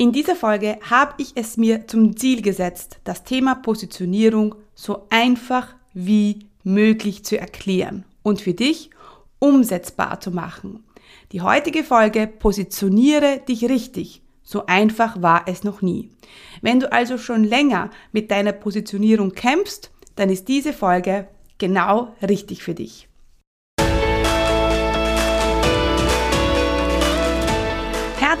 In dieser Folge habe ich es mir zum Ziel gesetzt, das Thema Positionierung so einfach wie möglich zu erklären und für dich umsetzbar zu machen. Die heutige Folge Positioniere dich richtig. So einfach war es noch nie. Wenn du also schon länger mit deiner Positionierung kämpfst, dann ist diese Folge genau richtig für dich.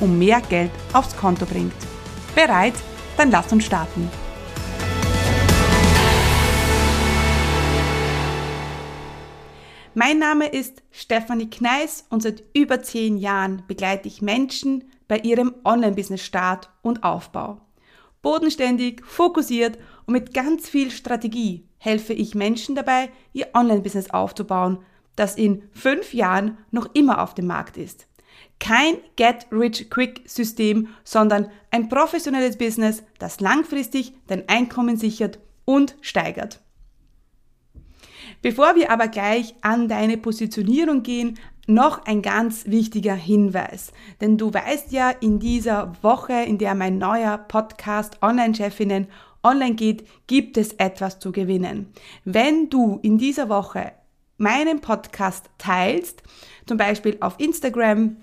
und mehr Geld aufs Konto bringt. Bereit? Dann lass uns starten. Mein Name ist Stefanie Kneis und seit über zehn Jahren begleite ich Menschen bei ihrem Online-Business-Start und Aufbau. Bodenständig, fokussiert und mit ganz viel Strategie helfe ich Menschen dabei, ihr Online-Business aufzubauen, das in fünf Jahren noch immer auf dem Markt ist. Kein Get-Rich-Quick-System, sondern ein professionelles Business, das langfristig dein Einkommen sichert und steigert. Bevor wir aber gleich an deine Positionierung gehen, noch ein ganz wichtiger Hinweis. Denn du weißt ja, in dieser Woche, in der mein neuer Podcast Online-Chefinnen online geht, gibt es etwas zu gewinnen. Wenn du in dieser Woche meinen Podcast teilst, zum Beispiel auf Instagram,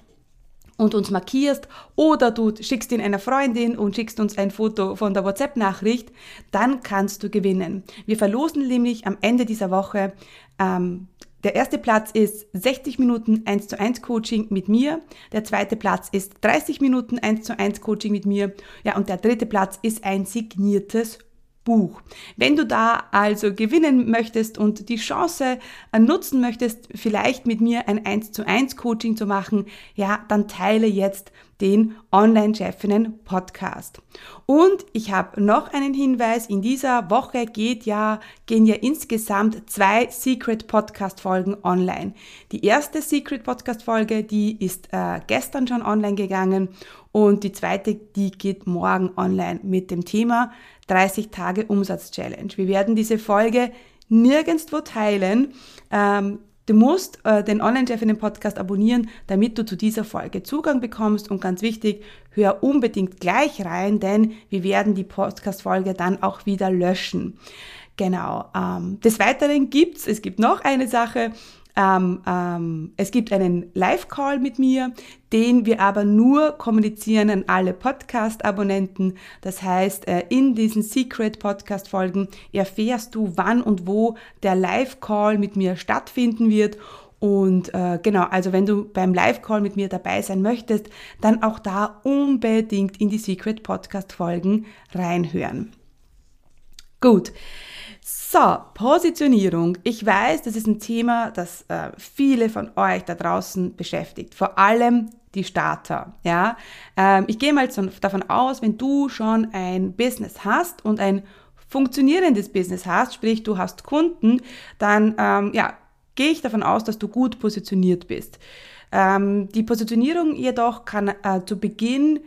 und uns markierst oder du schickst ihn einer Freundin und schickst uns ein Foto von der WhatsApp-Nachricht, dann kannst du gewinnen. Wir verlosen nämlich am Ende dieser Woche ähm, der erste Platz ist 60 Minuten 1 zu 1 Coaching mit mir. Der zweite Platz ist 30 Minuten 1 zu 1 Coaching mit mir. Ja, und der dritte Platz ist ein signiertes Buch. Wenn du da also gewinnen möchtest und die Chance äh, nutzen möchtest, vielleicht mit mir ein 1 zu 1 Coaching zu machen, ja, dann teile jetzt den Online-Chefinnen Podcast. Und ich habe noch einen Hinweis. In dieser Woche geht ja, gehen ja insgesamt zwei Secret Podcast Folgen online. Die erste Secret Podcast Folge, die ist äh, gestern schon online gegangen und die zweite, die geht morgen online mit dem Thema 30 Tage Umsatz Challenge. Wir werden diese Folge nirgendwo teilen. Ähm, Du musst äh, den Online-Chef in den Podcast abonnieren, damit du zu dieser Folge Zugang bekommst. Und ganz wichtig, hör unbedingt gleich rein, denn wir werden die Podcast-Folge dann auch wieder löschen. Genau. Ähm, des Weiteren gibt's, es gibt noch eine Sache, ähm, ähm, es gibt einen Live-Call mit mir, den wir aber nur kommunizieren an alle Podcast-Abonnenten. Das heißt, äh, in diesen Secret-Podcast-Folgen erfährst du, wann und wo der Live-Call mit mir stattfinden wird. Und äh, genau, also wenn du beim Live-Call mit mir dabei sein möchtest, dann auch da unbedingt in die Secret Podcast-Folgen reinhören. Gut. So, Positionierung. Ich weiß, das ist ein Thema, das äh, viele von euch da draußen beschäftigt. Vor allem die Starter. Ja, ähm, ich gehe mal davon aus, wenn du schon ein Business hast und ein funktionierendes Business hast, sprich du hast Kunden, dann ähm, ja, gehe ich davon aus, dass du gut positioniert bist. Ähm, die Positionierung jedoch kann äh, zu Beginn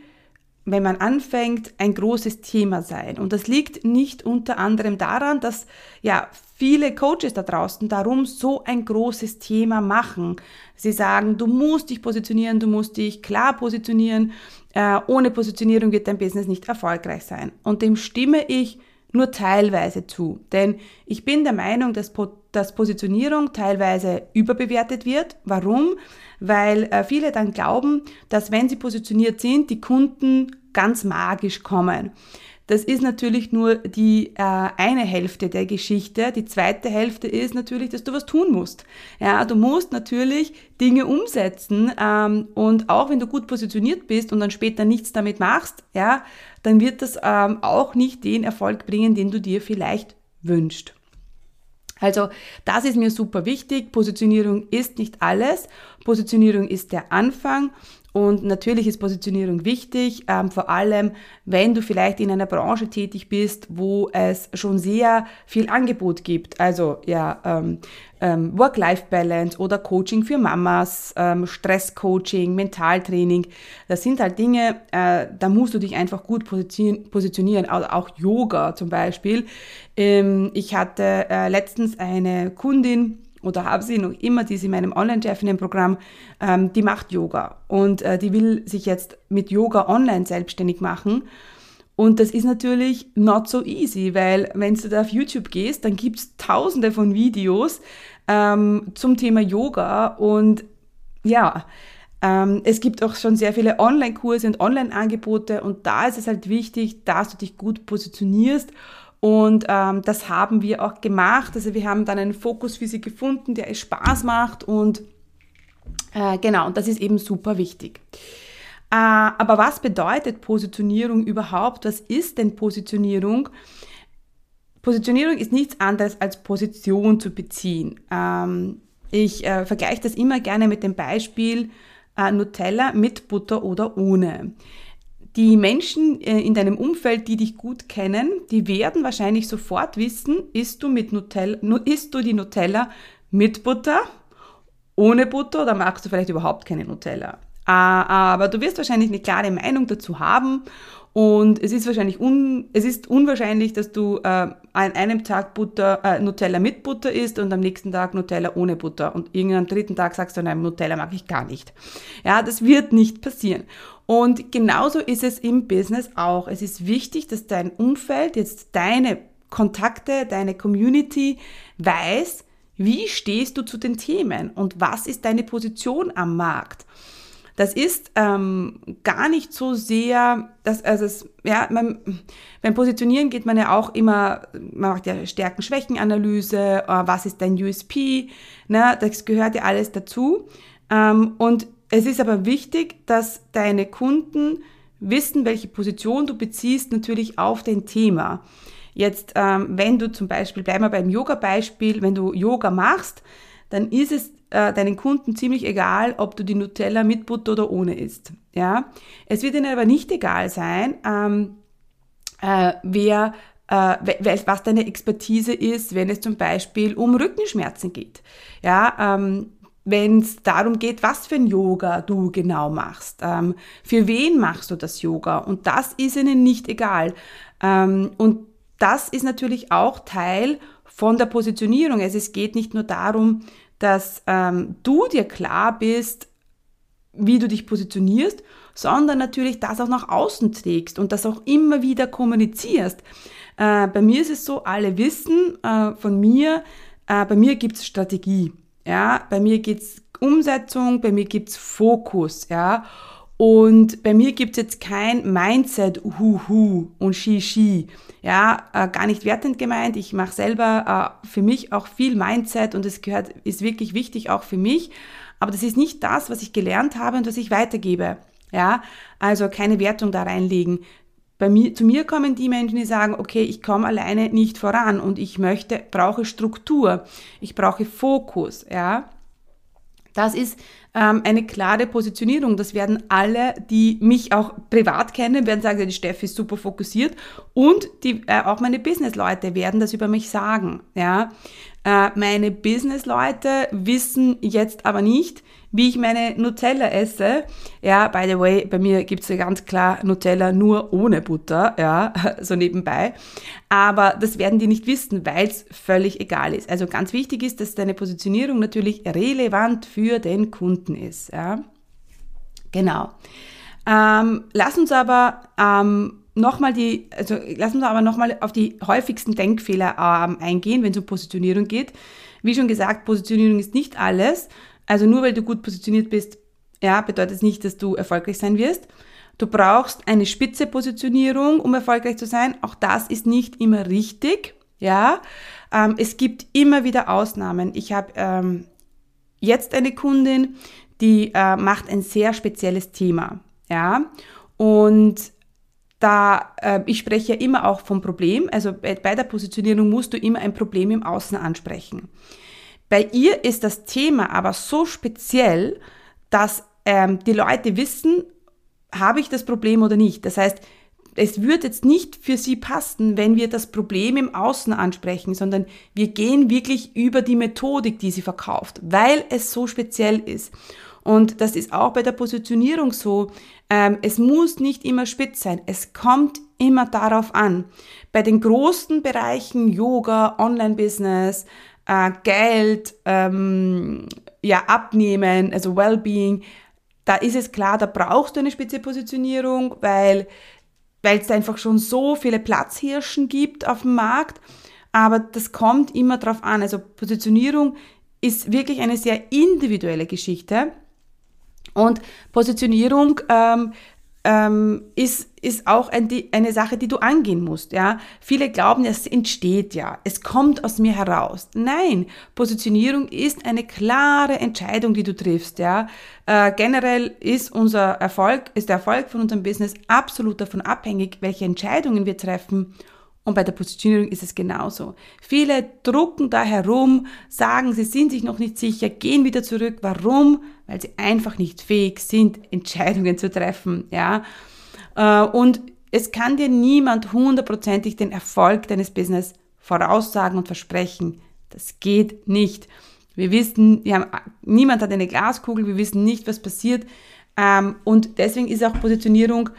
wenn man anfängt, ein großes Thema sein. Und das liegt nicht unter anderem daran, dass ja viele Coaches da draußen darum so ein großes Thema machen. Sie sagen, du musst dich positionieren, du musst dich klar positionieren. Äh, ohne Positionierung wird dein Business nicht erfolgreich sein. Und dem stimme ich nur teilweise zu. Denn ich bin der Meinung, dass, dass Positionierung teilweise überbewertet wird. Warum? Weil äh, viele dann glauben, dass wenn sie positioniert sind, die Kunden ganz magisch kommen. Das ist natürlich nur die äh, eine Hälfte der Geschichte. Die zweite Hälfte ist natürlich, dass du was tun musst. Ja, du musst natürlich Dinge umsetzen ähm, und auch wenn du gut positioniert bist und dann später nichts damit machst, ja, dann wird das ähm, auch nicht den Erfolg bringen, den du dir vielleicht wünschst. Also das ist mir super wichtig. Positionierung ist nicht alles. Positionierung ist der Anfang Und natürlich ist Positionierung wichtig, ähm, vor allem wenn du vielleicht in einer Branche tätig bist, wo es schon sehr viel Angebot gibt. Also ja, ähm, ähm, Work-Life-Balance oder Coaching für Mamas, ähm, Stress-Coaching, Mentaltraining. Das sind halt Dinge, äh, da musst du dich einfach gut positionieren. Also auch Yoga zum Beispiel. Ähm, ich hatte äh, letztens eine Kundin, oder habe sie noch immer, die ist in meinem Online-Chefinnen-Programm, ähm, die macht Yoga. Und äh, die will sich jetzt mit Yoga online selbstständig machen. Und das ist natürlich not so easy, weil wenn du da auf YouTube gehst, dann gibt es tausende von Videos ähm, zum Thema Yoga. Und ja, ähm, es gibt auch schon sehr viele Online-Kurse und Online-Angebote. Und da ist es halt wichtig, dass du dich gut positionierst und ähm, das haben wir auch gemacht. Also wir haben dann einen Fokus für sie gefunden, der es Spaß macht und äh, genau, und das ist eben super wichtig. Äh, aber was bedeutet Positionierung überhaupt? Was ist denn Positionierung? Positionierung ist nichts anderes als Position zu beziehen. Ähm, ich äh, vergleiche das immer gerne mit dem Beispiel äh, Nutella mit Butter oder ohne. Die Menschen äh, in deinem Umfeld, die dich gut kennen, die werden wahrscheinlich sofort wissen, isst du, mit Nutella, isst du die Nutella mit Butter, ohne Butter oder magst du vielleicht überhaupt keine Nutella. Ah, aber du wirst wahrscheinlich eine klare Meinung dazu haben und es ist wahrscheinlich un, es ist unwahrscheinlich, dass du äh, an einem Tag Butter, äh, Nutella mit Butter isst und am nächsten Tag Nutella ohne Butter und irgendeinem dritten Tag sagst du, nein, Nutella mag ich gar nicht. Ja, das wird nicht passieren. Und genauso ist es im Business auch. Es ist wichtig, dass dein Umfeld, jetzt deine Kontakte, deine Community weiß, wie stehst du zu den Themen und was ist deine Position am Markt. Das ist ähm, gar nicht so sehr, dass, also es, ja, man, beim Positionieren geht man ja auch immer, man macht ja Stärken-Schwächen-Analyse, äh, was ist dein USP, ne, das gehört ja alles dazu. Ähm, und es ist aber wichtig, dass deine Kunden wissen, welche Position du beziehst, natürlich auf dein Thema. Jetzt, ähm, wenn du zum Beispiel, bleiben wir beim Yoga-Beispiel, wenn du Yoga machst, dann ist es äh, deinen Kunden ziemlich egal, ob du die Nutella mit Butter oder ohne isst. Ja? Es wird ihnen aber nicht egal sein, ähm, äh, wer äh, was deine Expertise ist, wenn es zum Beispiel um Rückenschmerzen geht. Ja, ähm, wenn es darum geht, was für ein Yoga du genau machst. Ähm, für wen machst du das Yoga? Und das ist ihnen nicht egal. Ähm, und das ist natürlich auch Teil von der Positionierung. Also es geht nicht nur darum, dass ähm, du dir klar bist, wie du dich positionierst, sondern natürlich das auch nach außen trägst und das auch immer wieder kommunizierst. Äh, bei mir ist es so, alle wissen äh, von mir, äh, bei mir gibt es Strategie. Ja, bei mir geht's Umsetzung, bei mir gibt's Fokus, ja. Und bei mir gibt's jetzt kein Mindset, hu-hu und shi-shi. Ja, äh, gar nicht wertend gemeint. Ich mache selber äh, für mich auch viel Mindset und es gehört, ist wirklich wichtig auch für mich. Aber das ist nicht das, was ich gelernt habe und was ich weitergebe. Ja, also keine Wertung da reinlegen. Bei mir, zu mir kommen die Menschen, die sagen, okay, ich komme alleine nicht voran und ich möchte, brauche Struktur, ich brauche Fokus, ja. Das ist ähm, eine klare Positionierung. Das werden alle, die mich auch privat kennen, werden sagen, die Steffi ist super fokussiert und die, äh, auch meine Business-Leute werden das über mich sagen, ja. Äh, meine Business-Leute wissen jetzt aber nicht, wie ich meine Nutella esse. Ja, by the way, bei mir gibt's ja ganz klar Nutella nur ohne Butter, ja, so nebenbei. Aber das werden die nicht wissen, weil es völlig egal ist. Also ganz wichtig ist, dass deine Positionierung natürlich relevant für den Kunden ist. Ja. Genau. Ähm, lass uns aber ähm, nochmal die, also lass uns aber nochmal auf die häufigsten Denkfehler ähm, eingehen, wenn es um Positionierung geht. Wie schon gesagt, Positionierung ist nicht alles. Also nur weil du gut positioniert bist, ja, bedeutet es nicht, dass du erfolgreich sein wirst. Du brauchst eine spitze Positionierung, um erfolgreich zu sein. Auch das ist nicht immer richtig. Ja, ähm, es gibt immer wieder Ausnahmen. Ich habe ähm, jetzt eine Kundin, die äh, macht ein sehr spezielles Thema. Ja, und da äh, ich spreche ja immer auch vom Problem. Also bei, bei der Positionierung musst du immer ein Problem im Außen ansprechen. Bei ihr ist das Thema aber so speziell, dass ähm, die Leute wissen, habe ich das Problem oder nicht. Das heißt, es wird jetzt nicht für sie passen, wenn wir das Problem im Außen ansprechen, sondern wir gehen wirklich über die Methodik, die sie verkauft, weil es so speziell ist. Und das ist auch bei der Positionierung so. Ähm, es muss nicht immer spitz sein. Es kommt immer darauf an. Bei den großen Bereichen Yoga, Online-Business, äh, Geld, ähm, ja, Abnehmen, also Wellbeing, da ist es klar, da brauchst du eine spitze Positionierung, weil weil es einfach schon so viele Platzhirschen gibt auf dem Markt. Aber das kommt immer drauf an. Also Positionierung ist wirklich eine sehr individuelle Geschichte. Und Positionierung ähm, ähm, ist, ist auch ein, die, eine Sache, die du angehen musst. Ja? Viele glauben, es entsteht ja, es kommt aus mir heraus. Nein, Positionierung ist eine klare Entscheidung, die du triffst. Ja? Äh, generell ist unser Erfolg, ist der Erfolg von unserem Business absolut davon abhängig, welche Entscheidungen wir treffen und bei der Positionierung ist es genauso. Viele drucken da herum, sagen, sie sind sich noch nicht sicher, gehen wieder zurück. Warum? Weil sie einfach nicht fähig sind, Entscheidungen zu treffen, ja. Äh, und es kann dir niemand hundertprozentig den Erfolg deines Business voraussagen und versprechen. Das geht nicht. Wir wissen, wir haben, niemand hat eine Glaskugel, wir wissen nicht, was passiert. Ähm, und deswegen ist auch Positionierung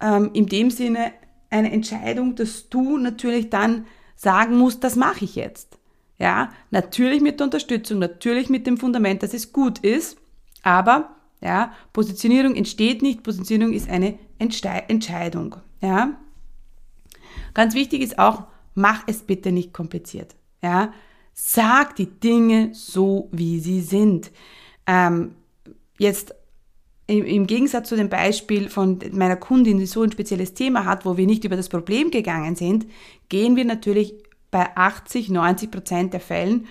ähm, in dem Sinne eine Entscheidung, dass du natürlich dann sagen musst, das mache ich jetzt. Ja, natürlich mit der Unterstützung, natürlich mit dem Fundament, dass es gut ist, aber ja, Positionierung entsteht nicht, Positionierung ist eine Entscheidung. Ja. Ganz wichtig ist auch, mach es bitte nicht kompliziert. Ja. Sag die Dinge so, wie sie sind. Ähm, jetzt im Gegensatz zu dem Beispiel von meiner Kundin, die so ein spezielles Thema hat, wo wir nicht über das Problem gegangen sind, gehen wir natürlich bei 80, 90 Prozent der Fällen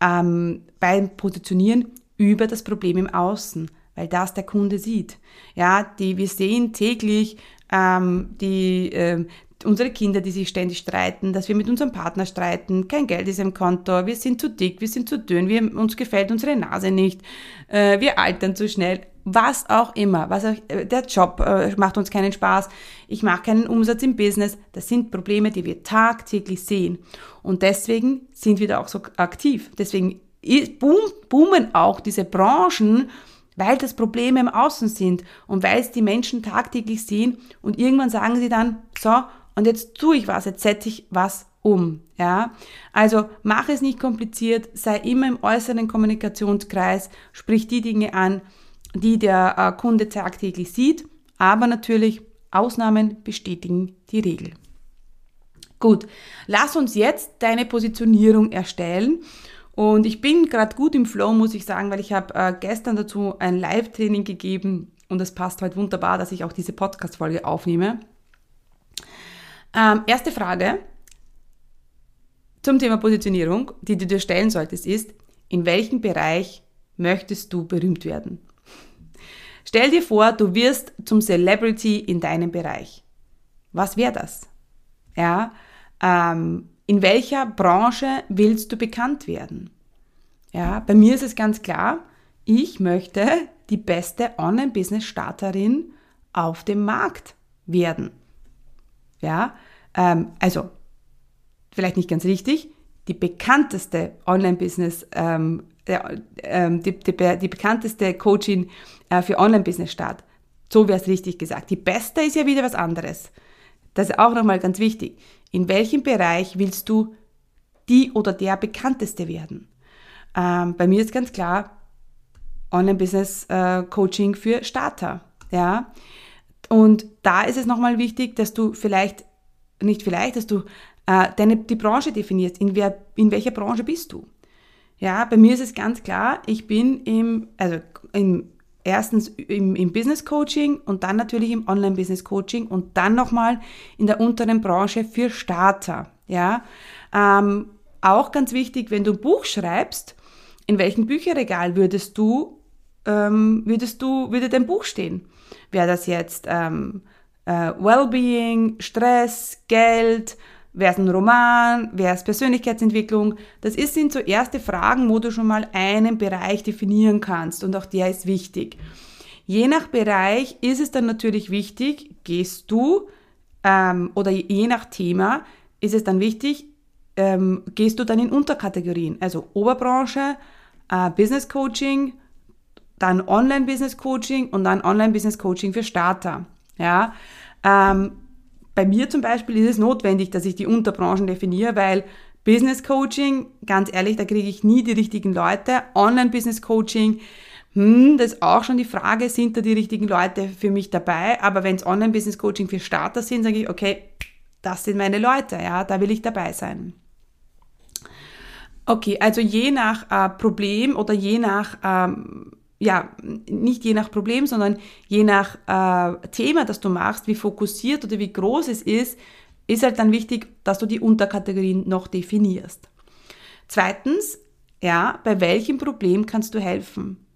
ähm, beim Positionieren über das Problem im Außen, weil das der Kunde sieht. Ja, die wir sehen täglich ähm, die, äh, unsere Kinder, die sich ständig streiten, dass wir mit unserem Partner streiten, kein Geld ist im Konto, wir sind zu dick, wir sind zu dünn, wir, uns gefällt unsere Nase nicht, äh, wir altern zu schnell was auch immer, was auch, äh, der Job äh, macht uns keinen Spaß, ich mache keinen Umsatz im Business, das sind Probleme, die wir tagtäglich sehen. Und deswegen sind wir da auch so aktiv. Deswegen boom, boomen auch diese Branchen, weil das Probleme im Außen sind und weil es die Menschen tagtäglich sehen und irgendwann sagen sie dann, so, und jetzt tue ich was, jetzt setze ich was um. Ja, also mach es nicht kompliziert, sei immer im äußeren Kommunikationskreis, sprich die Dinge an, die der äh, Kunde tagtäglich sieht, aber natürlich Ausnahmen bestätigen die Regel. Gut, lass uns jetzt deine Positionierung erstellen. Und ich bin gerade gut im Flow, muss ich sagen, weil ich habe äh, gestern dazu ein Live-Training gegeben und es passt heute wunderbar, dass ich auch diese Podcast-Folge aufnehme. Ähm, erste Frage zum Thema Positionierung, die du dir stellen solltest, ist, in welchem Bereich möchtest du berühmt werden? Stell dir vor, du wirst zum Celebrity in deinem Bereich. Was wäre das? Ja, ähm, in welcher Branche willst du bekannt werden? Ja, bei mir ist es ganz klar, ich möchte die beste Online-Business-Starterin auf dem Markt werden. Ja, ähm, also vielleicht nicht ganz richtig, die bekannteste Online-Business ähm, der, ähm, die, die, die, bekannteste Coachin äh, für Online-Business-Start. So wäre es richtig gesagt. Die beste ist ja wieder was anderes. Das ist auch nochmal ganz wichtig. In welchem Bereich willst du die oder der bekannteste werden? Ähm, bei mir ist ganz klar Online-Business-Coaching äh, für Starter. Ja? Und da ist es nochmal wichtig, dass du vielleicht, nicht vielleicht, dass du äh, deine, die Branche definierst. In, wer, in welcher Branche bist du? Ja, bei mir ist es ganz klar, ich bin im, also im, erstens im, im Business Coaching und dann natürlich im Online Business Coaching und dann nochmal in der unteren Branche für Starter. Ja, ähm, auch ganz wichtig, wenn du ein Buch schreibst, in welchem Bücherregal würdest du, ähm, würdest du, würde dein Buch stehen? Wäre das jetzt ähm, äh, Wellbeing, Stress, Geld, Wäre es ein Roman? Wäre es Persönlichkeitsentwicklung? Das ist, sind so erste Fragen, wo du schon mal einen Bereich definieren kannst und auch der ist wichtig. Je nach Bereich ist es dann natürlich wichtig, gehst du ähm, oder je nach Thema ist es dann wichtig, ähm, gehst du dann in Unterkategorien, also Oberbranche, äh, Business Coaching, dann Online Business Coaching und dann Online Business Coaching für Starter. Ja, ähm, bei mir zum Beispiel ist es notwendig, dass ich die Unterbranchen definiere, weil Business Coaching, ganz ehrlich, da kriege ich nie die richtigen Leute. Online Business Coaching, hm, das ist auch schon die Frage, sind da die richtigen Leute für mich dabei? Aber wenn es Online Business Coaching für Starter sind, sage ich, okay, das sind meine Leute, ja, da will ich dabei sein. Okay, also je nach äh, Problem oder je nach ähm, ja, nicht je nach Problem, sondern je nach äh, Thema, das du machst, wie fokussiert oder wie groß es ist, ist halt dann wichtig, dass du die Unterkategorien noch definierst. Zweitens, ja, bei welchem Problem kannst du helfen?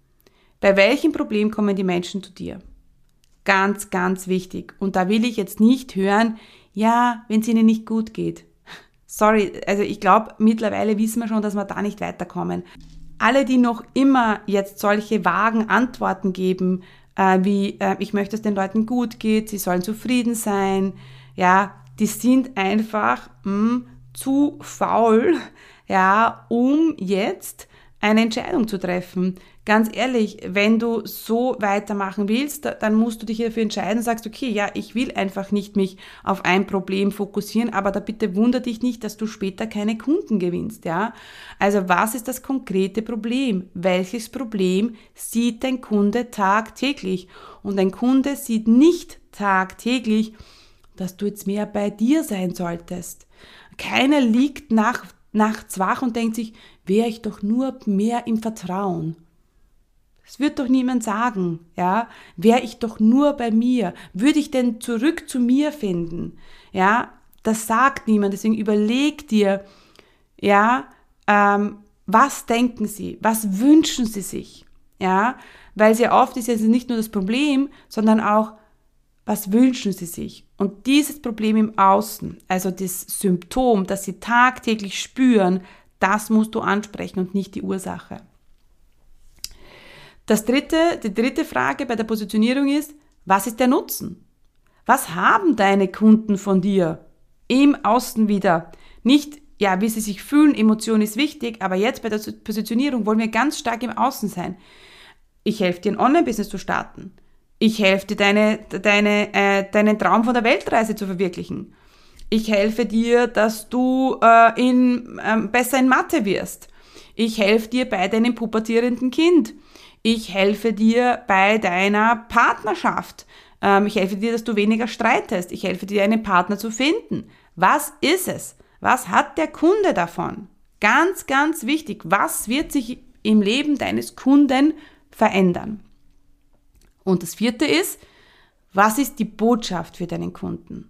Bei welchem Problem kommen die Menschen zu dir? Ganz, ganz wichtig. Und da will ich jetzt nicht hören, ja, wenn es ihnen nicht gut geht. Sorry, also ich glaube, mittlerweile wissen wir schon, dass wir da nicht weiterkommen alle, die noch immer jetzt solche vagen Antworten geben, äh, wie äh, ich möchte, dass den Leuten gut geht, sie sollen zufrieden sein, ja, die sind einfach mh, hm, zu faul, ja, um jetzt eine Entscheidung zu treffen. Ganz ehrlich, wenn du so weitermachen willst, dann musst du dich dafür entscheiden und sagst, okay, ja, ich will einfach nicht mich auf ein Problem fokussieren, aber da bitte wundere dich nicht, dass du später keine Kunden gewinnst, ja. Also was ist das konkrete Problem? Welches Problem sieht dein Kunde tagtäglich? Und ein Kunde sieht nicht tagtäglich, dass du jetzt mehr bei dir sein solltest. Keiner liegt nach, nachts wach und denkt sich, wäre ich doch nur mehr im Vertrauen. Das wird doch niemand sagen, ja? Wäre ich doch nur bei mir, würde ich denn zurück zu mir finden? Ja, das sagt niemand. Deswegen überleg dir, ja, ähm, was denken Sie? Was wünschen Sie sich? Ja, weil sehr oft ist es nicht nur das Problem, sondern auch, was wünschen Sie sich? Und dieses Problem im Außen, also das Symptom, das Sie tagtäglich spüren, das musst du ansprechen und nicht die Ursache. Das dritte, die dritte Frage bei der Positionierung ist, was ist der Nutzen? Was haben deine Kunden von dir im Außen wieder? Nicht, ja, wie sie sich fühlen, Emotion ist wichtig, aber jetzt bei der Positionierung wollen wir ganz stark im Außen sein. Ich helfe dir, ein Online-Business zu starten. Ich helfe dir, deine, deine, äh, deinen Traum von der Weltreise zu verwirklichen. Ich helfe dir, dass du äh, in, äh, besser in Mathe wirst. Ich helfe dir bei deinem pubertierenden Kind. Ich helfe dir bei deiner Partnerschaft. Ähm, ich helfe dir, dass du weniger streitest. Ich helfe dir, einen Partner zu finden. Was ist es? Was hat der Kunde davon? Ganz, ganz wichtig. Was wird sich im Leben deines Kunden verändern? Und das vierte ist, was ist die Botschaft für deinen Kunden?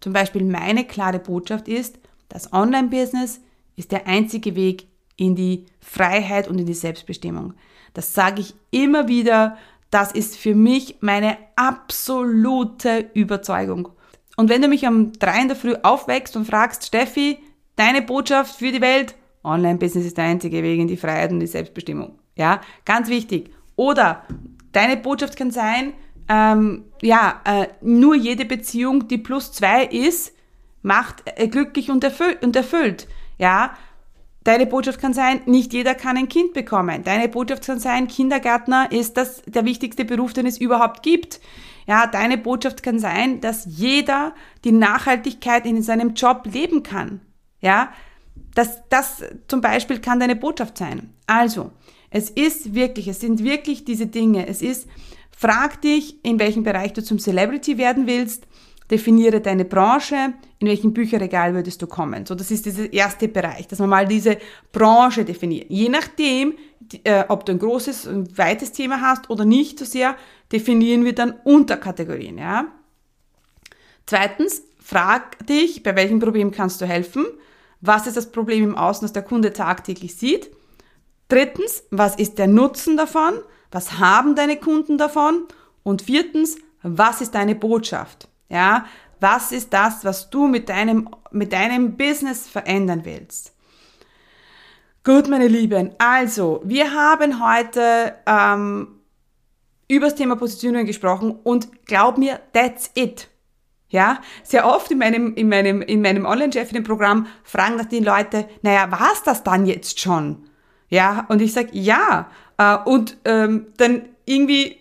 Zum Beispiel meine klare Botschaft ist, das Online-Business ist der einzige Weg in die Freiheit und in die Selbstbestimmung. Das sage ich immer wieder. Das ist für mich meine absolute Überzeugung. Und wenn du mich um drei in der Früh aufwächst und fragst, Steffi, deine Botschaft für die Welt, Online-Business ist der einzige Weg in die Freiheit und die Selbstbestimmung. Ja, ganz wichtig. Oder deine Botschaft kann sein, ähm, ja, äh, nur jede Beziehung, die plus zwei ist, macht äh, glücklich und, erfüll und erfüllt. Ja, Deine Botschaft kann sein, nicht jeder kann ein Kind bekommen. Deine Botschaft kann sein, Kindergärtner ist das der wichtigste Beruf, den es überhaupt gibt. Ja, deine Botschaft kann sein, dass jeder die Nachhaltigkeit in seinem Job leben kann. Ja, das, das zum Beispiel kann deine Botschaft sein. Also, es ist wirklich, es sind wirklich diese Dinge. Es ist, frag dich, in welchem Bereich du zum Celebrity werden willst definiere deine Branche, in welchem Bücherregal würdest du kommen. So, das ist dieser erste Bereich, dass man mal diese Branche definiert. Je nachdem, äh, ob du ein großes, ein weites Thema hast oder nicht so sehr, definieren wir dann Unterkategorien, ja. Zweitens, frag dich, bei welchem Problem kannst du helfen? Was ist das Problem im Außen, das der Kunde tagtäglich sieht? Drittens, was ist der Nutzen davon? Was haben deine Kunden davon? Und viertens, was ist deine Botschaft? Ja, was ist das, was du mit deinem, mit deinem Business verändern willst? Gut, meine Lieben, also wir haben heute ähm, übers Thema Positionierung gesprochen und glaub mir, that's it. Ja, sehr oft in meinem, in meinem, in meinem Online-Chefinnen-Programm fragen das die Leute, naja, war's das dann jetzt schon? Ja, und ich sage, ja. Äh, und ähm, dann irgendwie,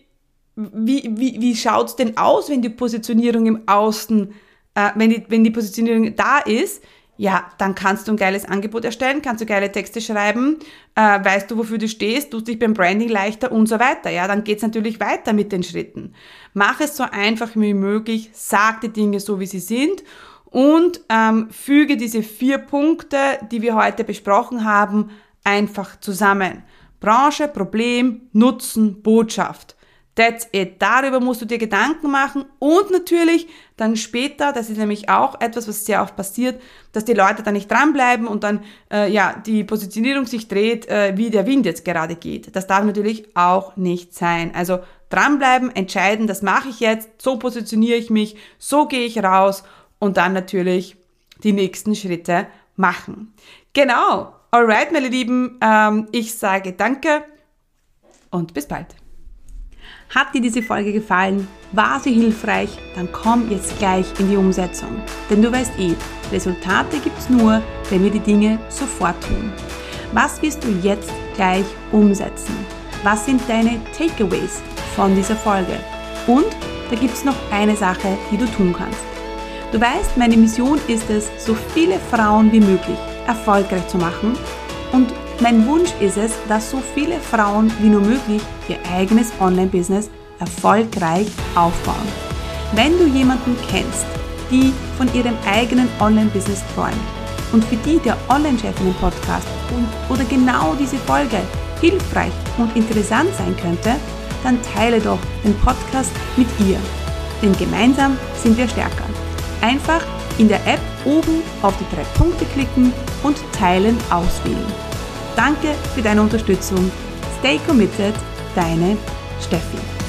wie, wie, wie schaut's denn aus, wenn die Positionierung im Außen, äh, wenn, die, wenn die Positionierung da ist? ja, dann kannst du ein geiles Angebot erstellen, kannst du geile Texte schreiben, äh, weißt du, wofür du stehst, tust dich beim Branding leichter und so weiter. Ja, dann geht's natürlich weiter mit den Schritten. Mach es so einfach wie möglich, sag die Dinge so, wie sie sind und ähm, füge diese vier Punkte, die wir heute besprochen haben, einfach zusammen. Branche, Problem, Nutzen, Botschaft. That's it. Darüber musst du dir Gedanken machen und natürlich dann später, das ist nämlich auch etwas, was sehr oft passiert, dass die Leute dann nicht dranbleiben und dann äh, ja die Positionierung sich dreht, äh, wie der Wind jetzt gerade geht. Das darf natürlich auch nicht sein. Also dranbleiben, entscheiden, das mache ich jetzt, so positioniere ich mich, so gehe ich raus und dann natürlich die nächsten Schritte machen. Genau. Alright, meine Lieben, ähm, ich sage danke und bis bald. Hat dir diese Folge gefallen? War sie hilfreich? Dann komm jetzt gleich in die Umsetzung. Denn du weißt eh, Resultate gibt's nur, wenn wir die Dinge sofort tun. Was wirst du jetzt gleich umsetzen? Was sind deine Takeaways von dieser Folge? Und da gibt's noch eine Sache, die du tun kannst. Du weißt, meine Mission ist es, so viele Frauen wie möglich erfolgreich zu machen und mein Wunsch ist es, dass so viele Frauen wie nur möglich ihr eigenes Online-Business erfolgreich aufbauen. Wenn du jemanden kennst, die von ihrem eigenen Online-Business träumt und für die der Online-Chefinnen-Podcast oder genau diese Folge hilfreich und interessant sein könnte, dann teile doch den Podcast mit ihr. Denn gemeinsam sind wir stärker. Einfach in der App oben auf die drei Punkte klicken und Teilen auswählen. Danke für deine Unterstützung. Stay committed, deine Steffi.